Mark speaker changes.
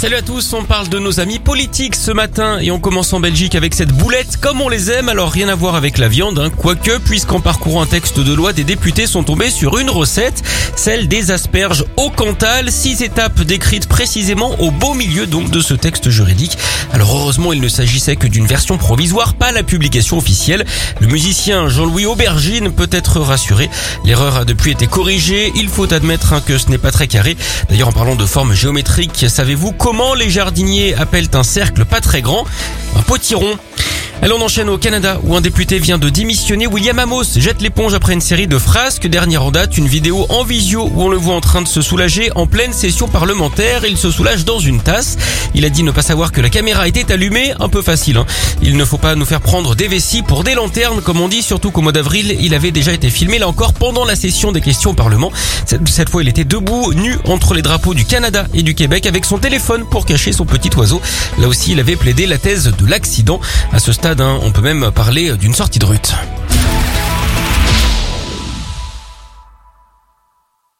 Speaker 1: Salut à tous, on parle de nos amis politiques ce matin et on commence en Belgique avec cette boulette comme on les aime, alors rien à voir avec la viande, hein. quoique puisqu'en parcourant un texte de loi, des députés sont tombés sur une recette, celle des asperges au Cantal, six étapes décrites précisément au beau milieu donc de ce texte juridique. Alors heureusement il ne s'agissait que d'une version provisoire, pas la publication officielle. Le musicien Jean-Louis Aubergine peut être rassuré, l'erreur a depuis été corrigée, il faut admettre hein, que ce n'est pas très carré. D'ailleurs en parlant de forme géométrique, savez-vous comment les jardiniers appellent un cercle pas très grand? Un potiron. Elle en enchaîne au Canada où un député vient de démissionner. William Amos jette l'éponge après une série de frasques. Dernière en date, une vidéo en visio où on le voit en train de se soulager en pleine session parlementaire. Il se soulage dans une tasse. Il a dit ne pas savoir que la caméra était allumée. Un peu facile. Hein. Il ne faut pas nous faire prendre des vessies pour des lanternes comme on dit. Surtout qu'au mois d'avril, il avait déjà été filmé là encore pendant la session des questions au Parlement. Cette fois, il était debout, nu entre les drapeaux du Canada et du Québec avec son téléphone pour cacher son petit oiseau. Là aussi, il avait plaidé la thèse de l'accident. À ce stade, Hein. on peut même parler d'une sortie de rute.